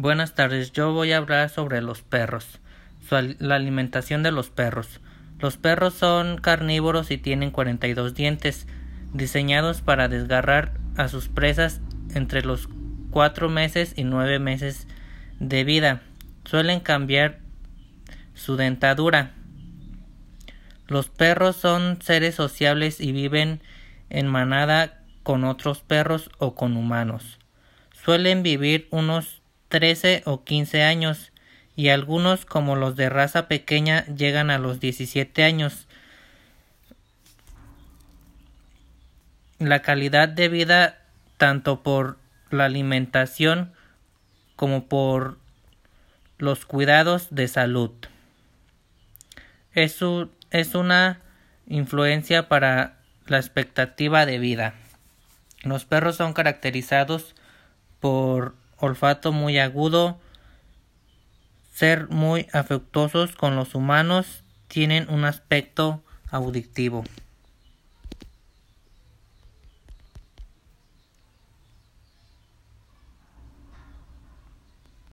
Buenas tardes, yo voy a hablar sobre los perros, la alimentación de los perros. Los perros son carnívoros y tienen 42 dientes, diseñados para desgarrar a sus presas entre los 4 meses y 9 meses de vida. Suelen cambiar su dentadura. Los perros son seres sociables y viven en manada con otros perros o con humanos. Suelen vivir unos 13 o 15 años y algunos como los de raza pequeña llegan a los 17 años. La calidad de vida tanto por la alimentación como por los cuidados de salud. Es, es una influencia para la expectativa de vida. Los perros son caracterizados por olfato muy agudo, ser muy afectuosos con los humanos, tienen un aspecto auditivo.